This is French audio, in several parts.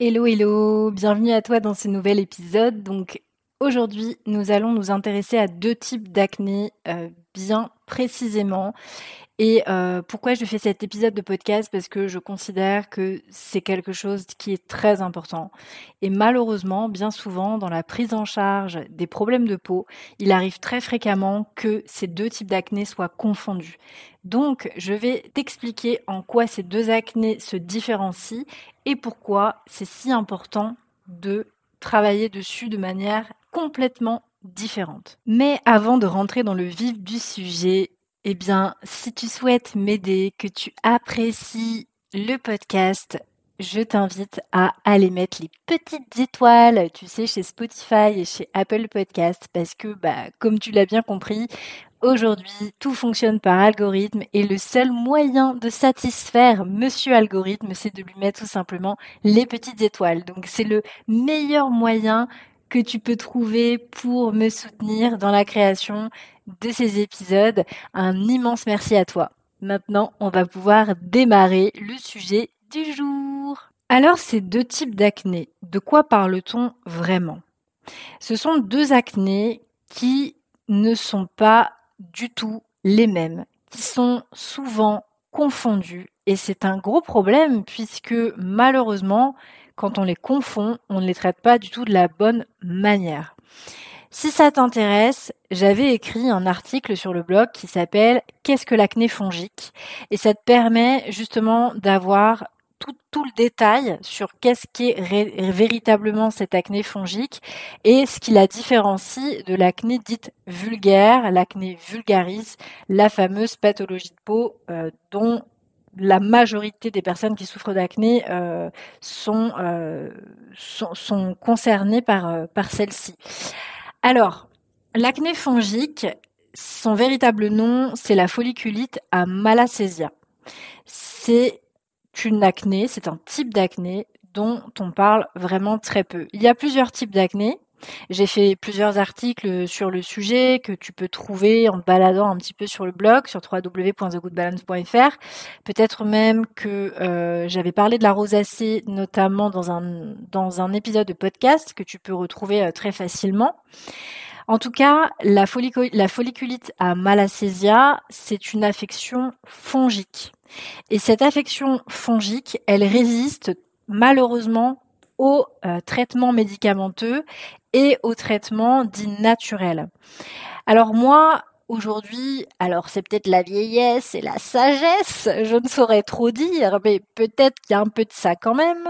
Hello hello, bienvenue à toi dans ce nouvel épisode. Donc aujourd'hui nous allons nous intéresser à deux types d'acné euh, bien précisément et euh, pourquoi je fais cet épisode de podcast? Parce que je considère que c'est quelque chose qui est très important. Et malheureusement, bien souvent, dans la prise en charge des problèmes de peau, il arrive très fréquemment que ces deux types d'acné soient confondus. Donc, je vais t'expliquer en quoi ces deux acnés se différencient et pourquoi c'est si important de travailler dessus de manière complètement différente. Mais avant de rentrer dans le vif du sujet, eh bien, si tu souhaites m'aider, que tu apprécies le podcast, je t'invite à aller mettre les petites étoiles, tu sais, chez Spotify et chez Apple Podcast, parce que, bah, comme tu l'as bien compris, aujourd'hui, tout fonctionne par algorithme et le seul moyen de satisfaire Monsieur Algorithme, c'est de lui mettre tout simplement les petites étoiles. Donc, c'est le meilleur moyen que tu peux trouver pour me soutenir dans la création de ces épisodes. Un immense merci à toi. Maintenant, on va pouvoir démarrer le sujet du jour. Alors, ces deux types d'acné, de quoi parle-t-on vraiment? Ce sont deux acnés qui ne sont pas du tout les mêmes, qui sont souvent confondus. Et c'est un gros problème puisque malheureusement, quand on les confond, on ne les traite pas du tout de la bonne manière. Si ça t'intéresse, j'avais écrit un article sur le blog qui s'appelle Qu'est-ce que l'acné fongique? Et ça te permet justement d'avoir tout, le détail sur qu'est-ce qui est véritablement cette acné fongique et ce qui la différencie de l'acné dite vulgaire, l'acné vulgarise, la fameuse pathologie de peau euh, dont la majorité des personnes qui souffrent d'acné euh, sont, euh, sont, concernées par celle-ci. Alors, l'acné fongique, son véritable nom, c'est la folliculite à malassezia. C'est une acné, c'est un type d'acné dont on parle vraiment très peu. Il y a plusieurs types d'acné. J'ai fait plusieurs articles sur le sujet que tu peux trouver en te baladant un petit peu sur le blog sur www.thegoodbalance.fr. Peut-être même que euh, j'avais parlé de la rosacée notamment dans un dans un épisode de podcast que tu peux retrouver euh, très facilement. En tout cas, la, folliculite à malassezia, c'est une affection fongique. Et cette affection fongique, elle résiste malheureusement au euh, traitement médicamenteux et au traitement dit naturel. Alors moi, aujourd'hui, alors c'est peut-être la vieillesse et la sagesse, je ne saurais trop dire, mais peut-être qu'il y a un peu de ça quand même.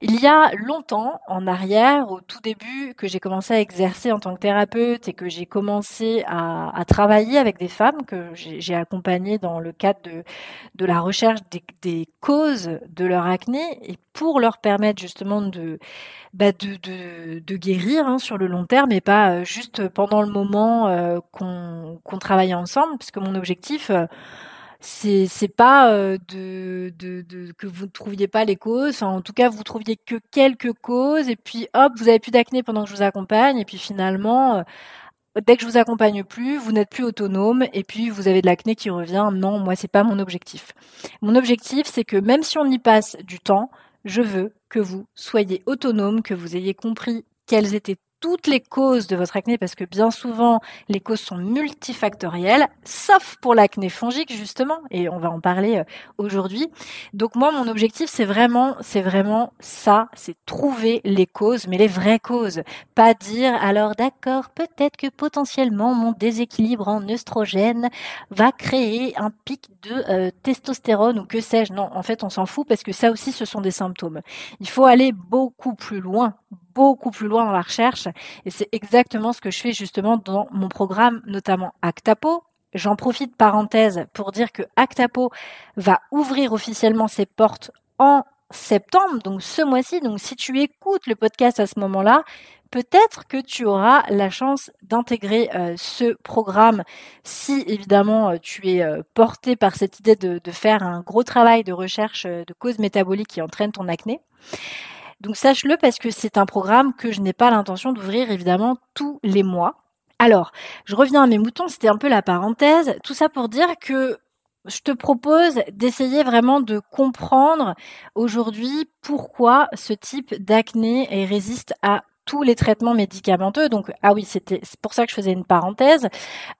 Il y a longtemps, en arrière, au tout début, que j'ai commencé à exercer en tant que thérapeute et que j'ai commencé à, à, travailler avec des femmes que j'ai accompagnées dans le cadre de, de la recherche des, des, causes de leur acné et pour leur permettre justement de, bah de, de, de, guérir hein, sur le long terme et pas euh, juste pendant le moment euh, qu'on qu'on travaille ensemble, puisque mon objectif... Euh, c'est c'est pas euh, de, de, de, que vous ne trouviez pas les causes. en tout cas, vous trouviez que quelques causes et puis hop, vous avez plus d'acné pendant que je vous accompagne et puis finalement. Euh, dès que je vous accompagne plus, vous n'êtes plus autonome et puis vous avez de l'acné qui revient. Non, moi c'est pas mon objectif. Mon objectif, c'est que même si on y passe du temps, je veux que vous soyez autonome, que vous ayez compris quelles étaient toutes les causes de votre acné parce que bien souvent les causes sont multifactorielles, sauf pour l'acné fongique justement, et on va en parler euh, aujourd'hui. Donc moi mon objectif c'est vraiment c'est vraiment ça, c'est trouver les causes, mais les vraies causes, pas dire alors d'accord peut-être que potentiellement mon déséquilibre en œstrogène va créer un pic de euh, testostérone ou que sais-je. Non, en fait on s'en fout parce que ça aussi ce sont des symptômes. Il faut aller beaucoup plus loin, beaucoup plus loin dans la recherche. Et c'est exactement ce que je fais justement dans mon programme, notamment Actapo. J'en profite parenthèse pour dire que Actapo va ouvrir officiellement ses portes en septembre, donc ce mois-ci. Donc si tu écoutes le podcast à ce moment-là, peut-être que tu auras la chance d'intégrer euh, ce programme si évidemment euh, tu es euh, porté par cette idée de, de, faire un gros travail de recherche de causes métaboliques qui entraînent ton acné. Donc sache-le parce que c'est un programme que je n'ai pas l'intention d'ouvrir évidemment tous les mois. Alors, je reviens à mes moutons, c'était un peu la parenthèse. Tout ça pour dire que je te propose d'essayer vraiment de comprendre aujourd'hui pourquoi ce type d'acné résiste à tous les traitements médicamenteux. Donc, ah oui, c'était pour ça que je faisais une parenthèse.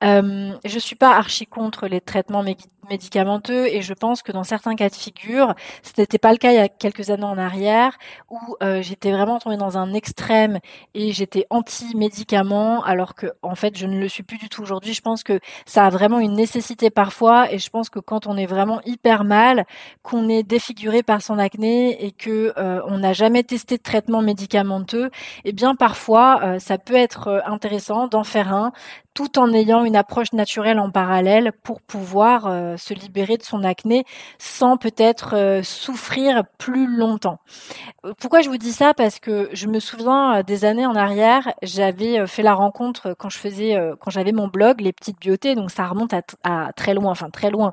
Euh, je suis pas archi contre les traitements médicamenteux et je pense que dans certains cas de figure, ce n'était pas le cas il y a quelques années en arrière où euh, j'étais vraiment tombée dans un extrême et j'étais anti-médicaments alors que en fait je ne le suis plus du tout aujourd'hui. Je pense que ça a vraiment une nécessité parfois et je pense que quand on est vraiment hyper mal, qu'on est défiguré par son acné et que euh, on n'a jamais testé de traitement médicamenteux, et bien parfois euh, ça peut être euh, intéressant d'en faire un tout en ayant une approche naturelle en parallèle pour pouvoir euh, se libérer de son acné sans peut-être souffrir plus longtemps. Pourquoi je vous dis ça? Parce que je me souviens des années en arrière, j'avais fait la rencontre quand je faisais, quand j'avais mon blog, les petites beautés, donc ça remonte à, à très loin, enfin très loin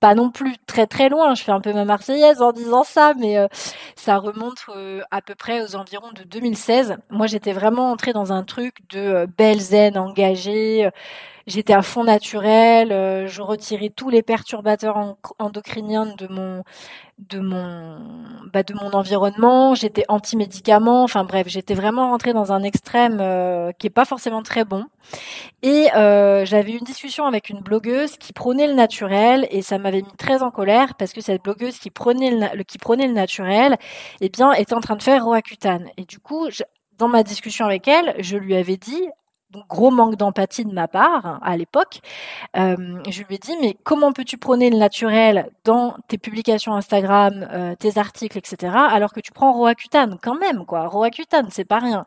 pas non plus très très loin. Je fais un peu ma Marseillaise en disant ça, mais euh, ça remonte euh, à peu près aux environs de 2016. Moi, j'étais vraiment entrée dans un truc de euh, belle zen, engagée. J'étais à fond naturel. je retirais tous les perturbateurs endocriniens de mon de mon bah, de mon environnement. J'étais anti-médicaments. Enfin bref, j'étais vraiment rentrée dans un extrême qui est pas forcément très bon. Et euh, j'avais une discussion avec une blogueuse qui prônait le naturel et ça m'avait mis très en colère parce que cette blogueuse qui prenait le, qui prenait le naturel, eh bien, était en train de faire Roaccutane. Et du coup, dans ma discussion avec elle, je lui avais dit gros manque d'empathie de ma part hein, à l'époque. Euh, je lui ai dit mais comment peux-tu prôner le naturel dans tes publications Instagram, euh, tes articles, etc. Alors que tu prends Roaccutane? Quand même quoi. Roaccutane c'est pas rien.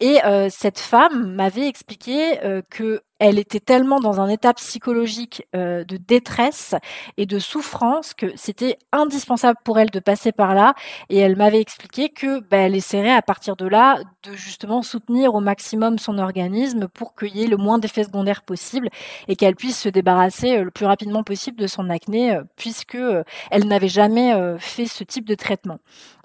Et euh, cette femme m'avait expliqué que elle était tellement dans un état psychologique euh, de détresse et de souffrance que c'était indispensable pour elle de passer par là. Et elle m'avait expliqué que bah, elle essaierait à partir de là de justement soutenir au maximum son organisme pour qu'il y ait le moins d'effets secondaires possible et qu'elle puisse se débarrasser euh, le plus rapidement possible de son acné euh, puisque elle n'avait jamais fait ce type de traitement.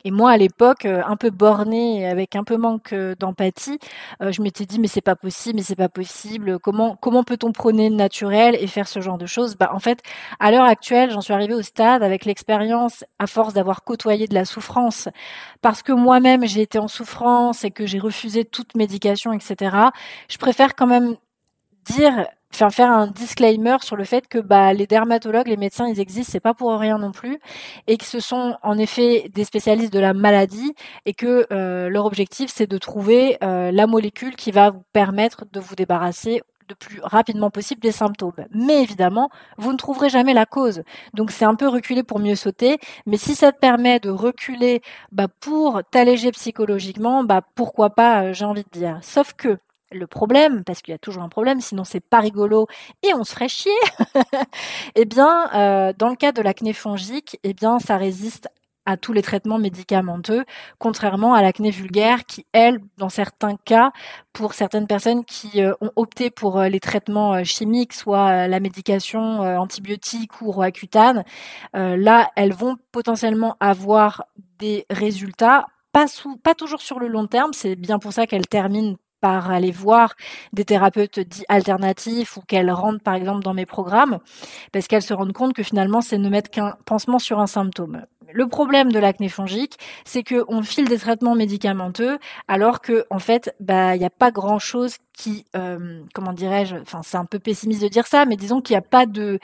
Et moi, à l'époque, euh, un peu bornée, avec un peu manque euh, d'empathie, euh, je m'étais dit mais c'est pas possible, mais c'est pas possible. Comment comment peut-on prôner le naturel et faire ce genre de choses? Bah en fait, à l'heure actuelle, j'en suis arrivée au stade avec l'expérience, à force d'avoir côtoyé de la souffrance, parce que moi-même j'ai été en souffrance et que j'ai refusé toute médication, etc. Je préfère quand même dire faire un disclaimer sur le fait que bah, les dermatologues, les médecins, ils existent, c'est pas pour rien non plus, et que ce sont en effet des spécialistes de la maladie, et que euh, leur objectif c'est de trouver euh, la molécule qui va vous permettre de vous débarrasser le plus rapidement possible des symptômes. Mais évidemment, vous ne trouverez jamais la cause. Donc c'est un peu reculer pour mieux sauter. Mais si ça te permet de reculer bah, pour t'alléger psychologiquement, bah pourquoi pas, euh, j'ai envie de dire. Sauf que le problème, parce qu'il y a toujours un problème, sinon c'est pas rigolo et on se ferait chier. eh bien, euh, dans le cas de l'acné fongique, eh bien, ça résiste à tous les traitements médicamenteux, contrairement à l'acné vulgaire qui, elle, dans certains cas, pour certaines personnes qui euh, ont opté pour euh, les traitements chimiques, soit la médication antibiotique ou roaccutane, là, elles vont potentiellement avoir des résultats pas, toujours sur le long terme, c'est bien pour ça qu'elles terminent par aller voir des thérapeutes dits alternatifs ou qu'elles rentrent par exemple dans mes programmes parce qu'elles se rendent compte que finalement c'est ne mettre qu'un pansement sur un symptôme. Le problème de l'acné fongique, c'est que on file des traitements médicamenteux alors que en fait, bah il n'y a pas grand chose qui, euh, comment dirais-je, enfin c'est un peu pessimiste de dire ça, mais disons qu'il n'y a pas de,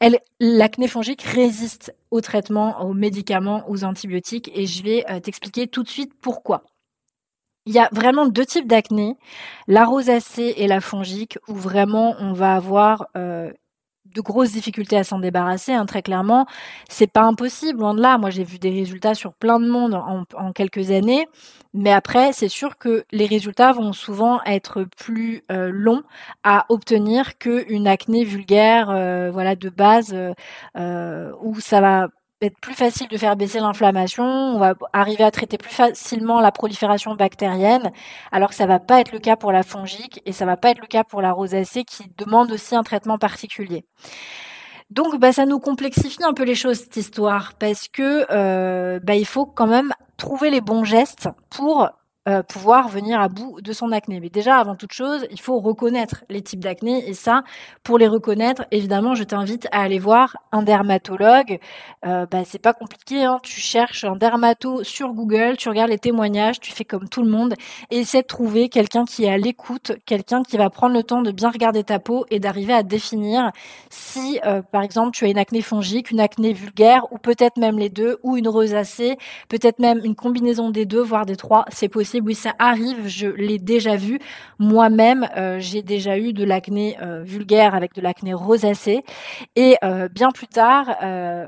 elle, l'acné fongique résiste aux traitements, aux médicaments, aux antibiotiques et je vais euh, t'expliquer tout de suite pourquoi. Il y a vraiment deux types d'acné, la rosacée et la fongique, où vraiment on va avoir euh, de grosses difficultés à s'en débarrasser. Hein, très clairement, c'est pas impossible, loin de là. Moi, j'ai vu des résultats sur plein de monde en, quelques années, mais après, c'est sûr que les résultats vont souvent être plus euh, longs à obtenir qu'une acné vulgaire, euh, voilà, de base, où ça va être plus facile de faire baisser l'inflammation, on va arriver à traiter plus facilement la prolifération bactérienne, alors que ça va pas être le cas pour la fongique et ça va pas être le cas pour la rosacée qui demande aussi un traitement particulier. Donc, bah, ça nous complexifie un peu les choses cette histoire parce que euh, bah, il faut quand même trouver les bons gestes pour euh, pouvoir venir à bout de son acné. Mais déjà, avant toute chose, il faut reconnaître les types d'acné. Et ça, pour les reconnaître, évidemment, je t'invite à aller voir un dermatologue. Euh, bah, c'est pas compliqué. Hein. Tu cherches un dermato sur Google, tu regardes les témoignages, tu fais comme tout le monde et essaie de trouver quelqu'un qui est à l'écoute, quelqu'un qui va prendre le temps de bien regarder ta peau et d'arriver à définir si, euh, par exemple, tu as une acné fongique, une acné vulgaire ou peut-être même les deux, ou une rosacée, peut-être même une combinaison des deux, voire des trois. C'est possible oui, ça arrive, je l'ai déjà vu. Moi-même, euh, j'ai déjà eu de l'acné euh, vulgaire avec de l'acné rosacée. Et euh, bien plus tard,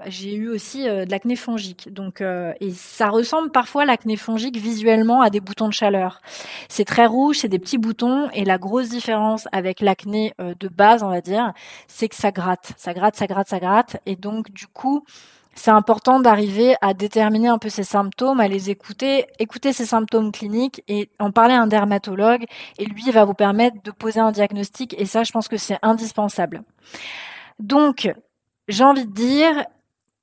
j'ai eu aussi de l'acné fongique. Donc, et ça ressemble parfois l'acné fongique visuellement à des boutons de chaleur. C'est très rouge, c'est des petits boutons. Et la grosse différence avec l'acné de base, on va dire, c'est que ça gratte. Ça gratte, ça gratte, ça gratte. Et donc, du coup, c'est important d'arriver à déterminer un peu ces symptômes, à les écouter, écouter ces symptômes cliniques et en parler à un dermatologue. Et lui va vous permettre de poser un diagnostic. Et ça, je pense que c'est indispensable. Donc, j'ai envie de dire,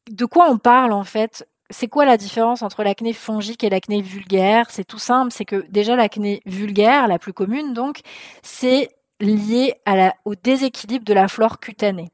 de quoi on parle en fait? C'est quoi la différence entre l'acné fongique et l'acné vulgaire? C'est tout simple, c'est que déjà l'acné vulgaire, la plus commune donc, c'est lié à la, au déséquilibre de la flore cutanée.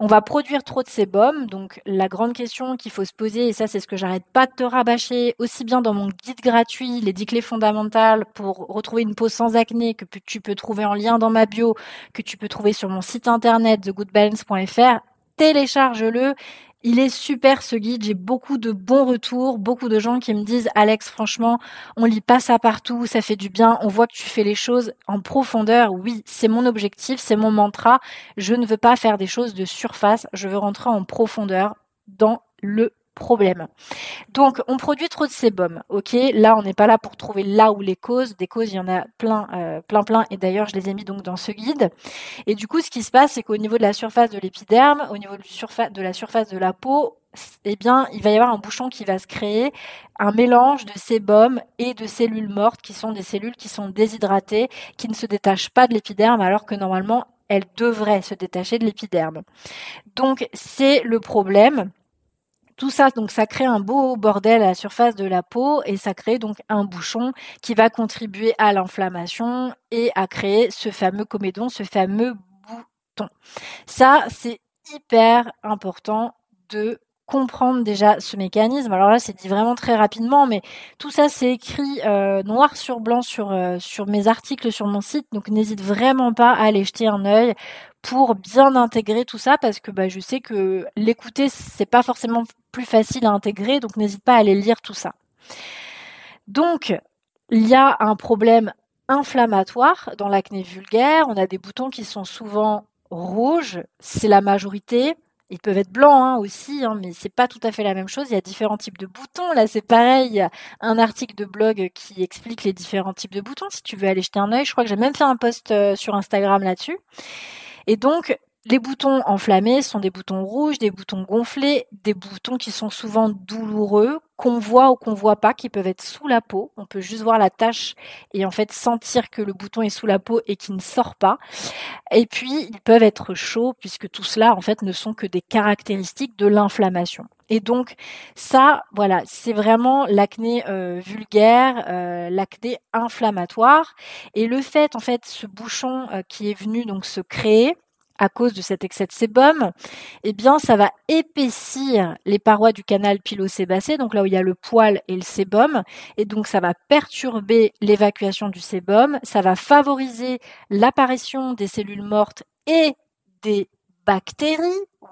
On va produire trop de sébum, donc la grande question qu'il faut se poser, et ça c'est ce que j'arrête pas de te rabâcher, aussi bien dans mon guide gratuit, les 10 clés fondamentales pour retrouver une peau sans acné, que tu peux trouver en lien dans ma bio, que tu peux trouver sur mon site internet thegoodbalance.fr, télécharge-le il est super ce guide, j'ai beaucoup de bons retours, beaucoup de gens qui me disent Alex franchement, on lit pas ça partout, ça fait du bien, on voit que tu fais les choses en profondeur. Oui, c'est mon objectif, c'est mon mantra. Je ne veux pas faire des choses de surface, je veux rentrer en profondeur dans le problème. Donc, on produit trop de sébum. Ok, là, on n'est pas là pour trouver là où les causes. Des causes, il y en a plein, euh, plein, plein. Et d'ailleurs, je les ai mis donc dans ce guide. Et du coup, ce qui se passe, c'est qu'au niveau de la surface de l'épiderme, au niveau de la surface de la peau, eh bien, il va y avoir un bouchon qui va se créer, un mélange de sébum et de cellules mortes, qui sont des cellules qui sont déshydratées, qui ne se détachent pas de l'épiderme, alors que normalement, elles devraient se détacher de l'épiderme. Donc, c'est le problème tout ça, donc ça crée un beau bordel à la surface de la peau et ça crée donc un bouchon qui va contribuer à l'inflammation et à créer ce fameux comédon, ce fameux bouton. Ça, c'est hyper important de comprendre déjà ce mécanisme. Alors là, c'est dit vraiment très rapidement, mais tout ça, c'est écrit euh, noir sur blanc sur euh, sur mes articles sur mon site. Donc n'hésite vraiment pas à aller jeter un œil pour bien intégrer tout ça, parce que bah, je sais que l'écouter, c'est pas forcément plus facile à intégrer, donc n'hésite pas à aller lire tout ça. Donc, il y a un problème inflammatoire dans l'acné vulgaire. On a des boutons qui sont souvent rouges, c'est la majorité. Ils peuvent être blancs hein, aussi, hein, mais c'est pas tout à fait la même chose. Il y a différents types de boutons. Là, c'est pareil. Un article de blog qui explique les différents types de boutons. Si tu veux aller jeter un œil, je crois que j'ai même fait un post euh, sur Instagram là-dessus. Et donc, les boutons enflammés sont des boutons rouges, des boutons gonflés, des boutons qui sont souvent douloureux, qu'on voit ou qu'on voit pas, qui peuvent être sous la peau. On peut juste voir la tache et en fait sentir que le bouton est sous la peau et qui ne sort pas. Et puis, ils peuvent être chauds puisque tout cela en fait ne sont que des caractéristiques de l'inflammation. Et donc ça, voilà, c'est vraiment l'acné euh, vulgaire, euh, l'acné inflammatoire. Et le fait, en fait, ce bouchon euh, qui est venu donc se créer, à cause de cet excès de sébum, eh bien, ça va épaissir les parois du canal pilosébacé, donc là où il y a le poil et le sébum, et donc ça va perturber l'évacuation du sébum, ça va favoriser l'apparition des cellules mortes et des bactéries,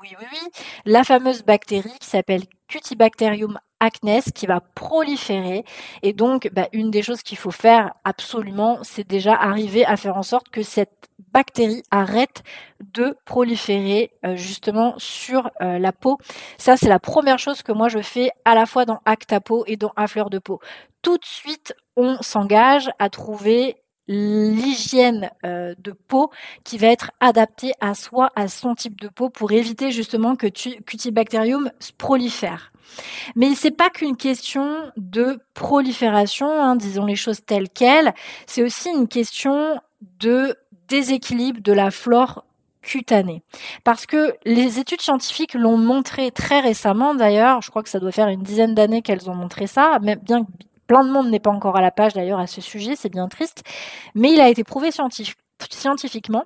oui, oui, oui, la fameuse bactérie qui s'appelle Cutibacterium acnes qui va proliférer. Et donc, bah, une des choses qu'il faut faire absolument, c'est déjà arriver à faire en sorte que cette bactérie arrête de proliférer euh, justement sur euh, la peau. Ça, c'est la première chose que moi je fais à la fois dans Acta Peau et dans À Fleur de Peau. Tout de suite, on s'engage à trouver l'hygiène euh, de peau qui va être adaptée à soi, à son type de peau, pour éviter justement que Cutibacterium prolifère. Mais c'est pas qu'une question de prolifération, hein, disons les choses telles quelles, c'est aussi une question de déséquilibre de la flore cutanée. Parce que les études scientifiques l'ont montré très récemment d'ailleurs, je crois que ça doit faire une dizaine d'années qu'elles ont montré ça, même bien que plein de monde n'est pas encore à la page d'ailleurs à ce sujet, c'est bien triste, mais il a été prouvé scientifiquement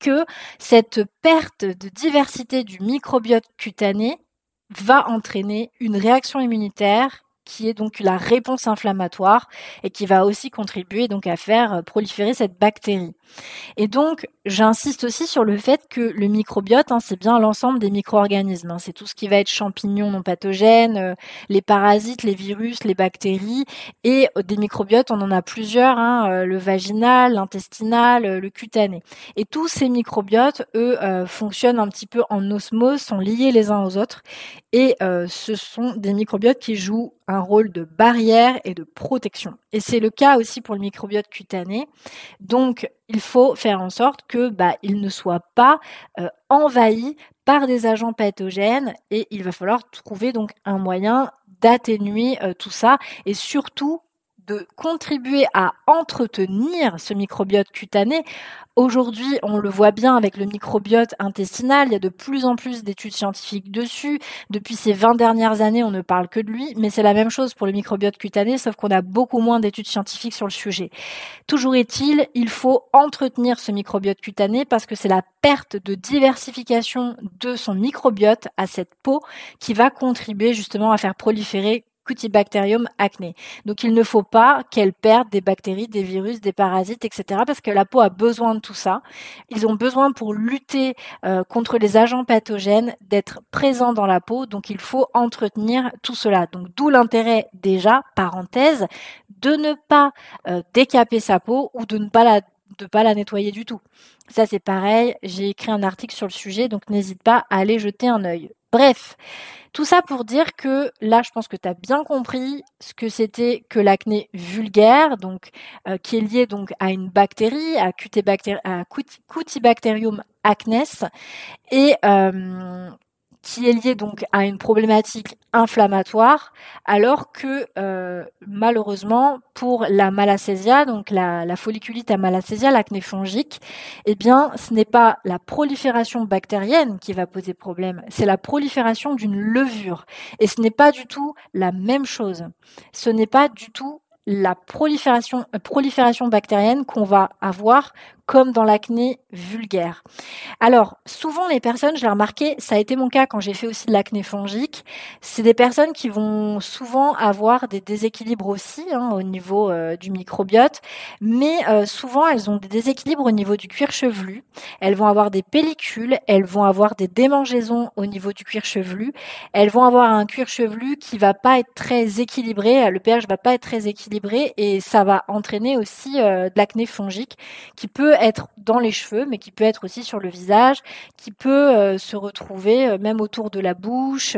que cette perte de diversité du microbiote cutané va entraîner une réaction immunitaire qui est donc la réponse inflammatoire et qui va aussi contribuer donc à faire proliférer cette bactérie. Et donc, j'insiste aussi sur le fait que le microbiote, hein, c'est bien l'ensemble des micro-organismes. Hein. c'est tout ce qui va être champignons non pathogènes, euh, les parasites, les virus, les bactéries. Et euh, des microbiotes, on en a plusieurs, hein, le vaginal, l'intestinal, le cutané. Et tous ces microbiotes, eux, fonctionnent un petit peu en osmose, sont liés les uns aux autres. Et ce sont des microbiotes qui jouent un rôle de barrière et de protection. Et c'est le cas aussi pour le microbiote cutané. Donc, il faut faire en sorte que bah, il ne soit pas euh, envahi par des agents pathogènes et il va falloir trouver donc un moyen d'atténuer euh, tout ça et surtout de contribuer à entretenir ce microbiote cutané. Aujourd'hui, on le voit bien avec le microbiote intestinal, il y a de plus en plus d'études scientifiques dessus. Depuis ces 20 dernières années, on ne parle que de lui, mais c'est la même chose pour le microbiote cutané, sauf qu'on a beaucoup moins d'études scientifiques sur le sujet. Toujours est-il, il faut entretenir ce microbiote cutané parce que c'est la perte de diversification de son microbiote à cette peau qui va contribuer justement à faire proliférer Cutibacterium acné. Donc il ne faut pas qu'elle perde des bactéries, des virus, des parasites, etc. parce que la peau a besoin de tout ça. Ils ont besoin pour lutter euh, contre les agents pathogènes d'être présents dans la peau. Donc il faut entretenir tout cela. Donc d'où l'intérêt déjà, parenthèse, de ne pas euh, décaper sa peau ou de ne pas la pas la nettoyer du tout. Ça c'est pareil, j'ai écrit un article sur le sujet, donc n'hésite pas à aller jeter un œil. Bref, tout ça pour dire que là, je pense que tu as bien compris ce que c'était que l'acné vulgaire, donc euh, qui est lié à une bactérie, à, Cutibacterium acnes, et euh, qui est lié donc à une problématique inflammatoire, alors que euh, malheureusement pour la malacésia, donc la, folliculite à malacésia, l'acné fongique, eh bien ce n'est pas la prolifération bactérienne qui va poser problème, c'est la prolifération d'une levure. Et ce n'est pas du tout la même chose. Ce n'est pas du tout la prolifération, prolifération bactérienne qu'on va avoir comme dans l'acné vulgaire. Alors, souvent les personnes, je l'ai remarqué, ça a été mon cas quand j'ai fait aussi de l'acné fongique, c'est des personnes qui vont souvent avoir des déséquilibres aussi hein, au niveau euh, du microbiote, mais euh, souvent elles ont des déséquilibres au niveau du cuir chevelu, elles vont avoir des pellicules, elles vont avoir des démangeaisons au niveau du cuir chevelu, elles vont avoir un cuir chevelu qui va pas être très équilibré, le pH va pas être très équilibré et ça va entraîner aussi euh, de l'acné fongique qui peut être dans les cheveux, mais qui peut être aussi sur le visage, qui peut euh, se retrouver euh, même autour de la bouche.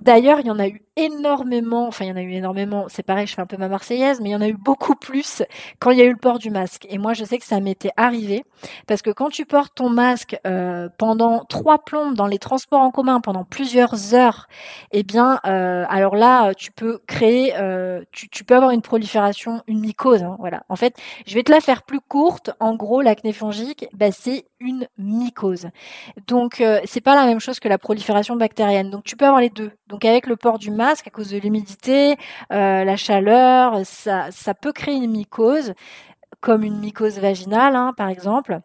D'ailleurs, il y en a eu énormément, enfin il y en a eu énormément, c'est pareil, je fais un peu ma marseillaise, mais il y en a eu beaucoup plus quand il y a eu le port du masque. Et moi, je sais que ça m'était arrivé, parce que quand tu portes ton masque euh, pendant trois plombes dans les transports en commun, pendant plusieurs heures, eh bien, euh, alors là, tu peux créer, euh, tu, tu, peux avoir une prolifération, une mycose. Hein, voilà. En fait, je vais te la faire plus courte. En gros, l'acné fongique, bah, c'est une mycose. Donc, c'est pas la même chose que la prolifération bactérienne. Donc, tu peux avoir les deux. Donc, avec le port du masque, à cause de l'humidité, euh, la chaleur, ça, peut créer une mycose, comme une mycose vaginale, hein, par exemple.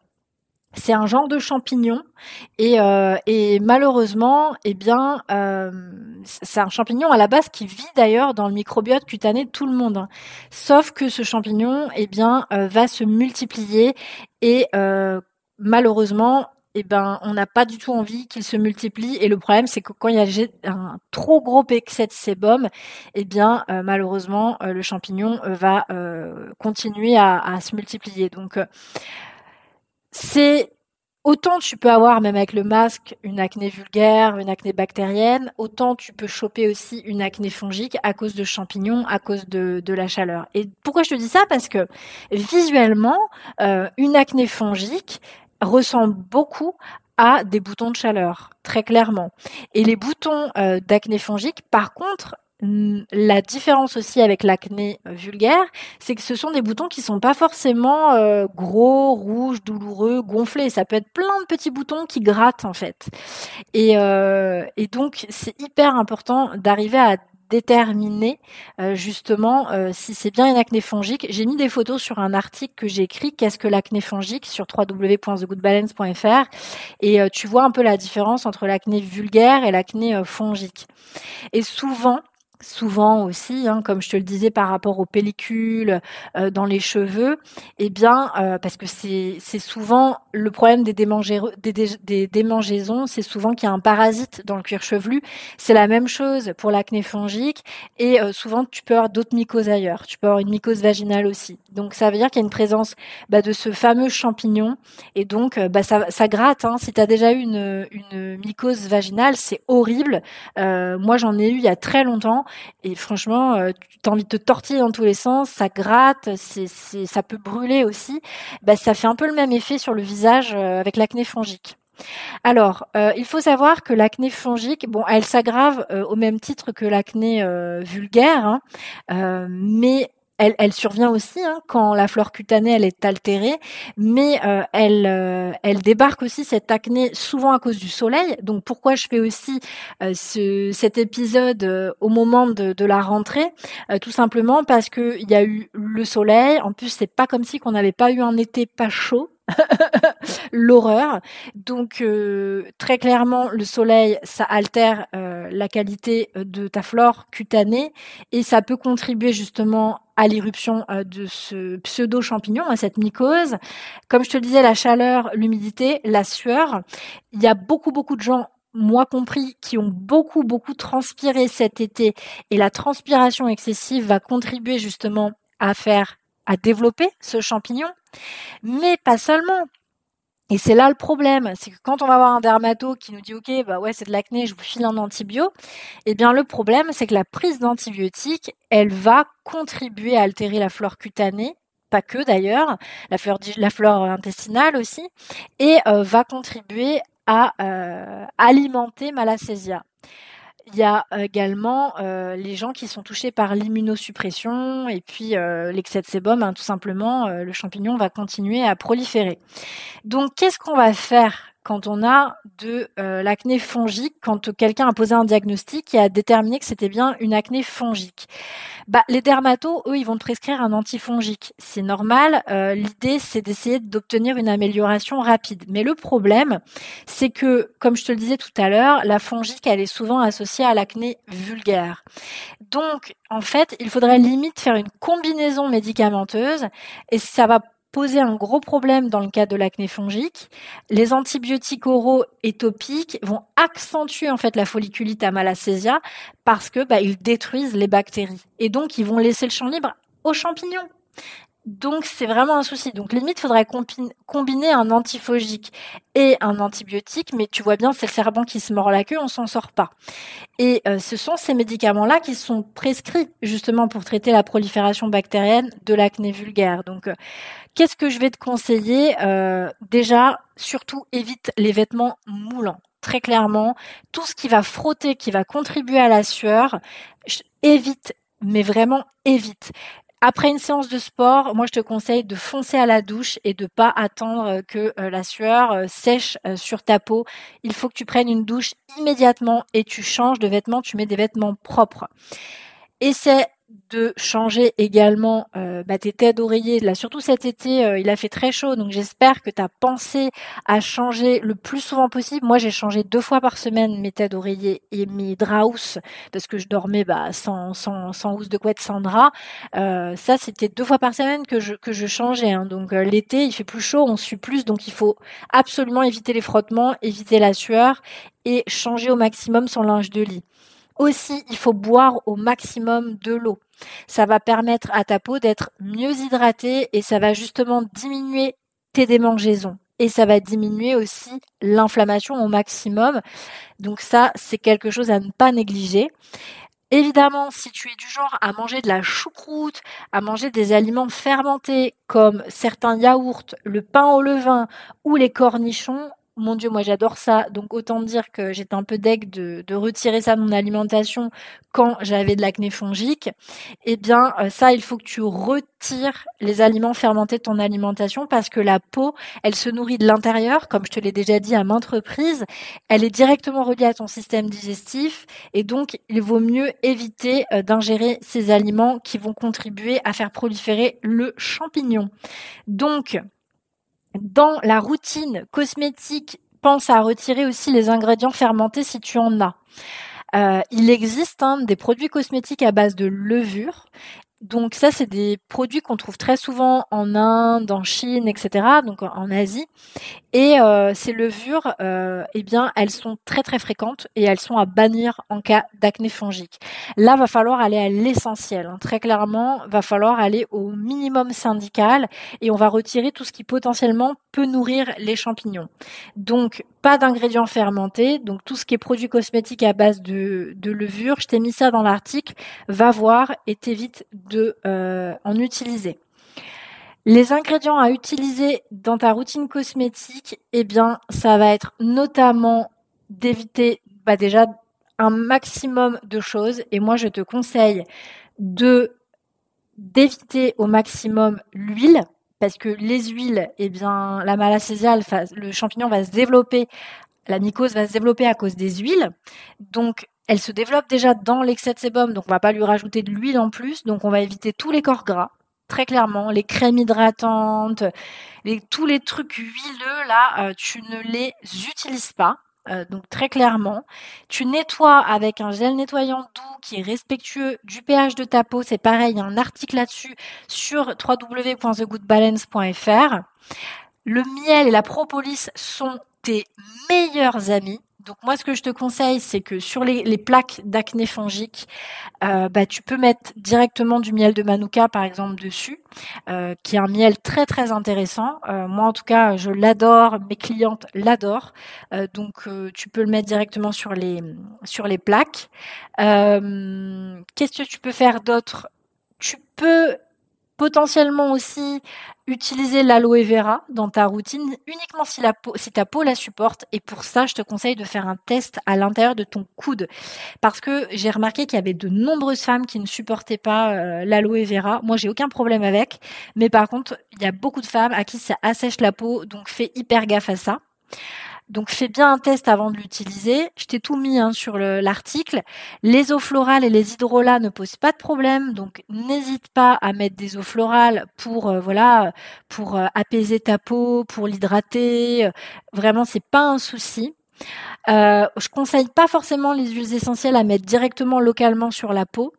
C'est un genre de champignon et, euh, et malheureusement, eh bien, euh, c'est un champignon à la base qui vit d'ailleurs dans le microbiote cutané de tout le monde. Hein. Sauf que ce champignon, eh bien, va se multiplier et malheureusement, eh ben, on n'a pas du tout envie qu'il se multiplie. Et le problème, c'est que quand il y a un trop gros excès de sébum, eh bien, euh, malheureusement, euh, le champignon euh, va continuer à, se multiplier. Donc, c'est autant tu peux avoir, même avec le masque, une acné vulgaire, une acné bactérienne, autant tu peux choper aussi une acné fongique à cause de champignons, à cause de, la chaleur. Et pourquoi je te dis ça? Parce que visuellement, une acné fongique ressemble beaucoup à des boutons de chaleur, très clairement. Et les boutons euh, d'acné fongique, par contre, la différence aussi avec l'acné vulgaire, c'est que ce sont des boutons qui sont pas forcément euh, gros, rouges, douloureux, gonflés. Ça peut être plein de petits boutons qui grattent en fait. Et, euh, et donc c'est hyper important d'arriver à déterminer justement si c'est bien une acné fongique. J'ai mis des photos sur un article que j'ai écrit Qu'est-ce que l'acné fongique sur www.thegoodbalance.fr et tu vois un peu la différence entre l'acné vulgaire et l'acné fongique. Et souvent, souvent aussi, hein, comme je te le disais par rapport aux pellicules euh, dans les cheveux, eh bien, euh, parce que c'est souvent le problème des, démangeaisons, c'est souvent qu'il y a un parasite dans le cuir chevelu. C'est la même chose pour l'acné fongique et euh, souvent tu peux avoir d'autres mycoses ailleurs. Tu peux avoir une mycose vaginale aussi. Donc ça veut dire qu'il y a une présence bah, de ce fameux champignon et donc bah, ça, gratte. Hein. Si tu as déjà eu une, mycose vaginale, c'est horrible. moi j'en ai eu il y a très longtemps et franchement, euh, tu as envie de te tortiller dans tous les sens, ça gratte, ça peut brûler aussi. Bah, ça fait un peu le même effet sur le visage euh, avec l'acné fongique. Alors, euh, il faut savoir que l'acné fongique, bon, elle s'aggrave au même titre que l'acné vulgaire, hein, mais elle, survient aussi hein, quand la flore cutanée elle est altérée, mais euh, elle, euh, elle débarque aussi cette acné souvent à cause du soleil. Donc pourquoi je fais aussi euh, ce, cet épisode au moment de, de la rentrée? Tout simplement parce que il y a eu le soleil. En plus, c'est pas comme si qu'on n'avait pas eu un été pas chaud. l'horreur. Donc très clairement, le soleil, ça altère la qualité de ta flore cutanée et ça peut contribuer justement à l'irruption euh, de ce pseudo-champignon, à cette mycose. Comme je te le disais, la chaleur, l'humidité, la sueur. Il y a beaucoup, beaucoup de gens moi compris, qui ont beaucoup, beaucoup transpiré cet été. Et la transpiration excessive va contribuer justement à faire, à développer ce champignon. Mais pas seulement. Et c'est là le problème, c'est que quand on va avoir un dermato qui nous dit ok bah ouais c'est de l'acné, je vous file un antibio, eh bien le problème c'est que la prise d'antibiotiques, elle va contribuer à altérer la flore cutanée, pas que d'ailleurs, la flore, la flore intestinale aussi, et euh, va contribuer à euh, alimenter malacésia. Il y a également euh, les gens qui sont touchés par l'immunosuppression et puis euh, l'excès de sébum, hein, tout simplement, euh, le champignon va continuer à proliférer. Donc, qu'est-ce qu'on va faire quand on a de euh, l'acné fongique, quand quelqu'un a posé un diagnostic et a déterminé que c'était bien une acné fongique. Bah, les dermatos, eux, ils vont prescrire un antifongique. C'est normal. Euh, l'idée, c'est d'essayer d'obtenir une amélioration rapide. Mais le problème, c'est que, comme je te le disais tout à l'heure, la fongique, elle est souvent associée à l'acné vulgaire. Donc, en fait, il faudrait limite faire une combinaison médicamenteuse et ça va poser un gros problème dans le cas de l'acné fongique. Les antibiotiques oraux et topiques vont accentuer en fait la folliculite à malacésia parce que bah, ils détruisent les bactéries et donc ils vont laisser le champ libre aux champignons. Donc c'est vraiment un souci. Donc limite, il faudrait combiner un antifongique et un antibiotique, mais tu vois bien, c'est le serpent qui se mord la queue, on s'en sort pas. Et euh, ce sont ces médicaments-là qui sont prescrits justement pour traiter la prolifération bactérienne de l'acné vulgaire. Donc euh, qu'est-ce que je vais te conseiller? Euh, Déjà, surtout évite les vêtements moulants. Très clairement, tout ce qui va frotter, qui va contribuer à la sueur, évite mais vraiment évite. Après une séance de sport, moi je te conseille de foncer à la douche et de pas attendre que euh, la sueur euh, sèche euh, sur ta peau. Il faut que tu prennes une douche immédiatement et tu changes de vêtements, tu mets des vêtements propres. Essaie de changer également euh, bah, tes têtes d'oreiller. Là, surtout cet été, euh, il a fait très chaud, donc j'espère que tu as pensé à changer le plus souvent possible. Moi, j'ai changé deux fois par semaine mes têtes d'oreiller et mes draps parce que je dormais bah, sans, sans, sans housse de couette, sans drap. Euh, ça, c'était deux fois par semaine que je, que je changeais. Hein. Donc l'été, il fait plus chaud, on suit plus, donc il faut absolument éviter les frottements, éviter la sueur et changer au maximum son linge de lit. Aussi, il faut boire au maximum de l'eau. Ça va permettre à ta peau d'être mieux hydratée et ça va justement diminuer tes démangeaisons. et ça va diminuer aussi l'inflammation au maximum. Donc ça, c'est quelque chose à ne pas négliger. Évidemment, si tu es du genre à manger de la choucroute, à manger des aliments fermentés comme certains yaourts, le pain au levain ou les cornichons, mon Dieu, moi j'adore ça. Donc autant dire que j'étais un peu deg de, retirer ça de mon alimentation quand j'avais de l'acné fongique. Eh bien, euh, ça, il faut que tu retires les aliments fermentés de ton alimentation parce que la peau, elle se nourrit de l'intérieur, comme je te l'ai déjà dit à maintes reprises. Elle est directement reliée à ton système digestif et donc il vaut mieux éviter euh, d'ingérer ces aliments qui vont contribuer à faire proliférer le champignon. Donc, dans la routine cosmétique, pense à retirer aussi les ingrédients fermentés si tu en as. Euh, il existe hein, des produits cosmétiques à base de levure donc ça, c'est des produits qu'on trouve très souvent en Inde, en Chine, etc. Donc en Asie. Et euh, ces levures, euh, eh bien, elles sont très très fréquentes et elles sont à bannir en cas d'acné fongique. Là, va falloir aller à l'essentiel. Hein. Très clairement, va falloir aller au minimum syndical et on va retirer tout ce qui potentiellement peut nourrir les champignons. Donc pas d'ingrédients fermentés, donc tout ce qui est produit cosmétique à base de, de levure, je t'ai mis ça dans l'article, va voir et t'évite de euh, en utiliser. Les ingrédients à utiliser dans ta routine cosmétique, eh bien, ça va être notamment d'éviter bah déjà un maximum de choses. Et moi, je te conseille de d'éviter au maximum l'huile parce que les huiles, eh bien, la malacésiale, le champignon va se développer, la mycose va se développer à cause des huiles. Donc, elle se développe déjà dans l'excès de sébum, donc on va pas lui rajouter de l'huile en plus. Donc, on va éviter tous les corps gras, très clairement, les crèmes hydratantes, tous les trucs huileux là, euh, tu ne les utilises pas. Euh, donc très clairement, tu nettoies avec un gel nettoyant doux qui est respectueux du pH de ta peau. C'est pareil, il y a un article là-dessus sur www.thegoodbalance.fr. Le miel et la propolis sont tes meilleurs amis. Donc moi, ce que je te conseille, c'est que sur les, plaques d'acné fongique, euh, bah, tu peux mettre directement du miel de manuka, par exemple, dessus, euh, qui est un miel très très intéressant. Euh, moi, en tout cas, je l'adore, mes clientes l'adorent. donc, tu peux le mettre directement sur les sur les plaques. Qu'est-ce que tu peux faire d'autre? Tu peux potentiellement aussi utiliser l'aloe vera dans ta routine uniquement si, ta peau la supporte. Et pour ça, je te conseille de faire un test à l'intérieur de ton coude. Parce que j'ai remarqué qu'il y avait de nombreuses femmes qui ne supportaient pas euh, l'aloe vera. Moi, j'ai aucun problème avec. Mais par contre, il y a beaucoup de femmes à qui ça assèche la peau. Donc, fais hyper gaffe à ça. Donc fais bien un test avant de l'utiliser. Je t'ai tout mis hein, sur l'article. Les eaux florales et les hydrolats ne posent pas de problème, donc n'hésite pas à mettre des eaux florales pour euh, voilà pour euh, apaiser ta peau, pour l'hydrater. Vraiment, c'est pas un souci. Euh, je conseille pas forcément les huiles essentielles à mettre directement localement sur la peau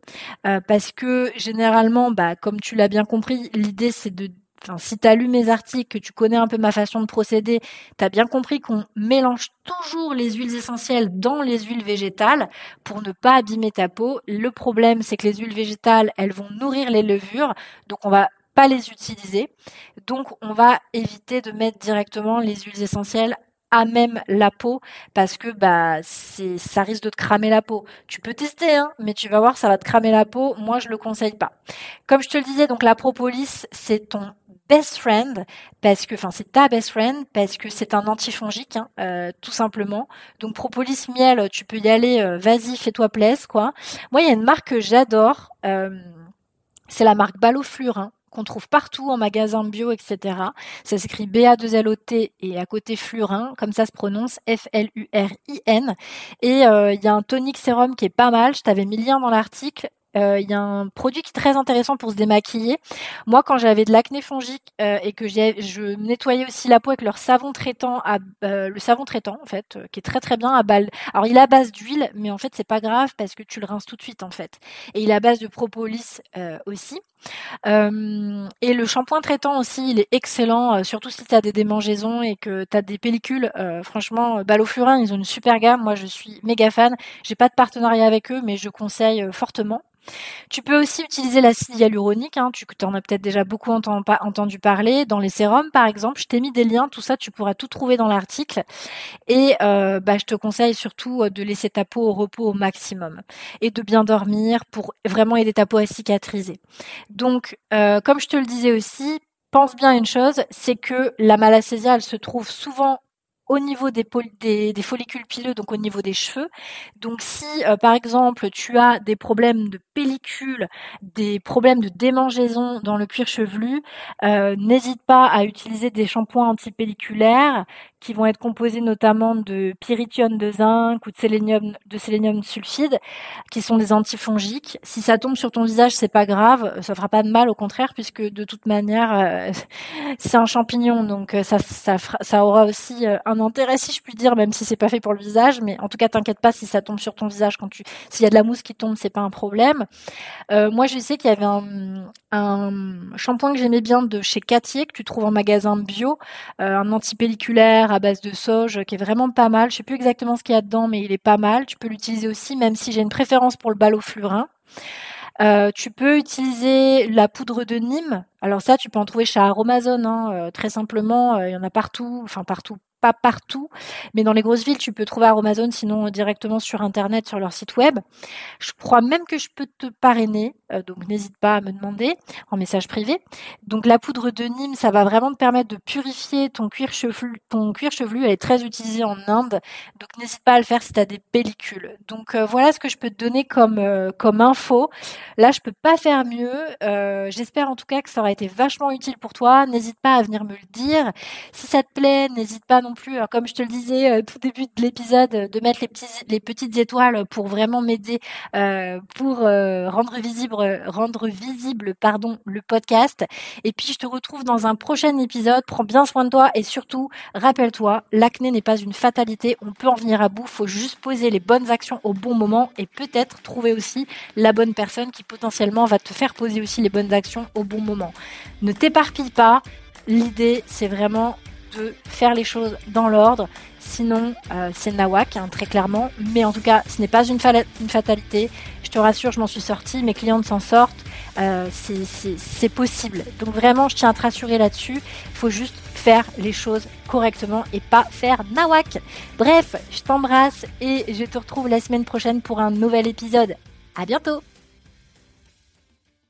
euh, parce que généralement, bah, comme tu l'as bien compris, l'idée c'est de si tu as lu mes articles, que tu connais un peu ma façon de procéder, tu as bien compris qu'on mélange toujours les huiles essentielles dans les huiles végétales pour ne pas abîmer ta peau. Le problème, c'est que les huiles végétales, elles vont nourrir les levures, donc on va pas les utiliser. Donc on va éviter de mettre directement les huiles essentielles à même la peau parce que bah c'est ça risque de te cramer la peau. Tu peux tester hein, mais tu vas voir ça va te cramer la peau. Moi je le conseille pas. Comme je te le disais donc la propolis c'est ton best friend parce que, enfin, c'est ta best friend parce que c'est un antifongique, hein, euh, tout simplement. Donc propolis miel, tu peux y aller. Euh, vas-y, fais-toi plaisir, quoi. Moi, il y a une marque que j'adore. Euh, c'est la marque Baloflurin qu'on trouve partout en magasin bio, etc. Ça s'écrit B-A-2-L-O-T et à côté Flurin, comme ça se prononce F-L-U-R-I-N. Et il y a un tonic sérum qui est pas mal, je t'avais mis le lien dans l'article. Euh, il y a un produit qui est très intéressant pour se démaquiller. Moi, quand j'avais de l'acné fongique euh, et que je nettoyais aussi la peau avec leur savon traitant, à, euh, le savon traitant en fait, qui est très très bien à base. Alors il est à base d'huile, mais en fait c'est pas grave parce que tu le rinces tout de suite en fait. Et il est à base de propolis aussi. Et le shampoing traitant aussi, il est excellent, surtout si tu as des démangeaisons et que tu as des pellicules. franchement, Baloflurin, ils ont une super gamme. Moi, je suis méga fan. J'ai pas de partenariat avec eux, mais je conseille fortement. Tu peux aussi utiliser l'acide hyaluronique, hein, tu en as peut-être déjà beaucoup entendu parler, dans les sérums par exemple. Je t'ai mis des liens, tout ça, tu pourras tout trouver dans l'article. Et euh, bah, je te conseille surtout euh, de laisser ta peau au repos au maximum et de bien dormir pour vraiment aider ta peau à cicatriser. Donc, euh, comme je te le disais aussi, pense bien une chose, c'est que la malacésia, elle se trouve souvent au niveau des, des, follicules pileux, donc au niveau des cheveux. Donc si euh, par exemple tu as des problèmes de pellicule, des problèmes de démangeaison dans le cuir chevelu, euh, n'hésite pas à utiliser des shampoings antipelliculaires qui vont être composés notamment de pyrithium de zinc ou de sélénium, de sélénium sulfide, qui sont des antifongiques. Si ça tombe sur ton visage, c'est pas grave, ça fera pas de mal, au contraire, puisque de toute manière, euh, c'est un champignon, donc euh, ça, ça, ça aura aussi euh, un intérêt, si je puis dire, même si c'est pas fait pour le visage. Mais en tout cas, t'inquiète pas si ça tombe sur ton visage quand tu, s'il y a de la mousse qui tombe, c'est pas un problème. moi, je sais qu'il y avait un, shampoing que j'aimais bien de chez Cathier que tu trouves en magasin bio, un antipelliculaire à base de sauge qui est vraiment pas mal. Je sais plus exactement ce qu'il y a dedans, mais il est pas mal. Tu peux l'utiliser aussi, même si j'ai une préférence pour le ballot-flurin. Euh, tu peux utiliser la poudre de Nîmes. Alors ça, tu peux en trouver chez Aromazone, hein, euh, très simplement. Euh, il y en a partout, enfin partout, pas partout, mais dans les grosses villes, tu peux trouver Aromazone, sinon directement sur Internet, sur leur site web. Je crois même que je peux te parrainer, euh, donc n'hésite pas à me demander en message privé. Donc la poudre de Nîmes, ça va vraiment te permettre de purifier ton cuir chevelu. Ton cuir chevelu, elle est très utilisée en Inde, donc n'hésite pas à le faire si tu as des pellicules. Donc euh, voilà ce que je peux te donner comme, euh, comme info. Là, je peux pas faire mieux. J'espère en tout cas que ça aura été vachement utile pour toi. N'hésite pas à venir me le dire. Si ça te plaît, n'hésite pas non plus, comme je te le disais euh, tout début de l'épisode, de mettre les, petits, les petites étoiles pour vraiment m'aider euh, pour euh, rendre visible, rendre visible pardon, le podcast. Et puis je te retrouve dans un prochain épisode. Prends bien soin de toi et surtout, rappelle-toi, l'acné n'est pas une fatalité. On peut en venir à bout. Faut juste poser les bonnes actions au bon moment et peut-être trouver aussi la bonne personne qui potentiellement va te faire poser aussi les bonnes actions au bon moment. Ne t'éparpille pas. L'idée, c'est vraiment de faire les choses dans l'ordre. Sinon, euh, c'est nawak, hein, très clairement. Mais en tout cas, ce n'est pas une, fatalité. Je te rassure, je m'en suis sortie. Mes clientes s'en sortent. Euh, c'est possible. Donc vraiment, je tiens à te rassurer là-dessus. Il faut juste faire les choses correctement et pas faire nawak. Bref, je t'embrasse et je te retrouve la semaine prochaine pour un nouvel épisode. À bientôt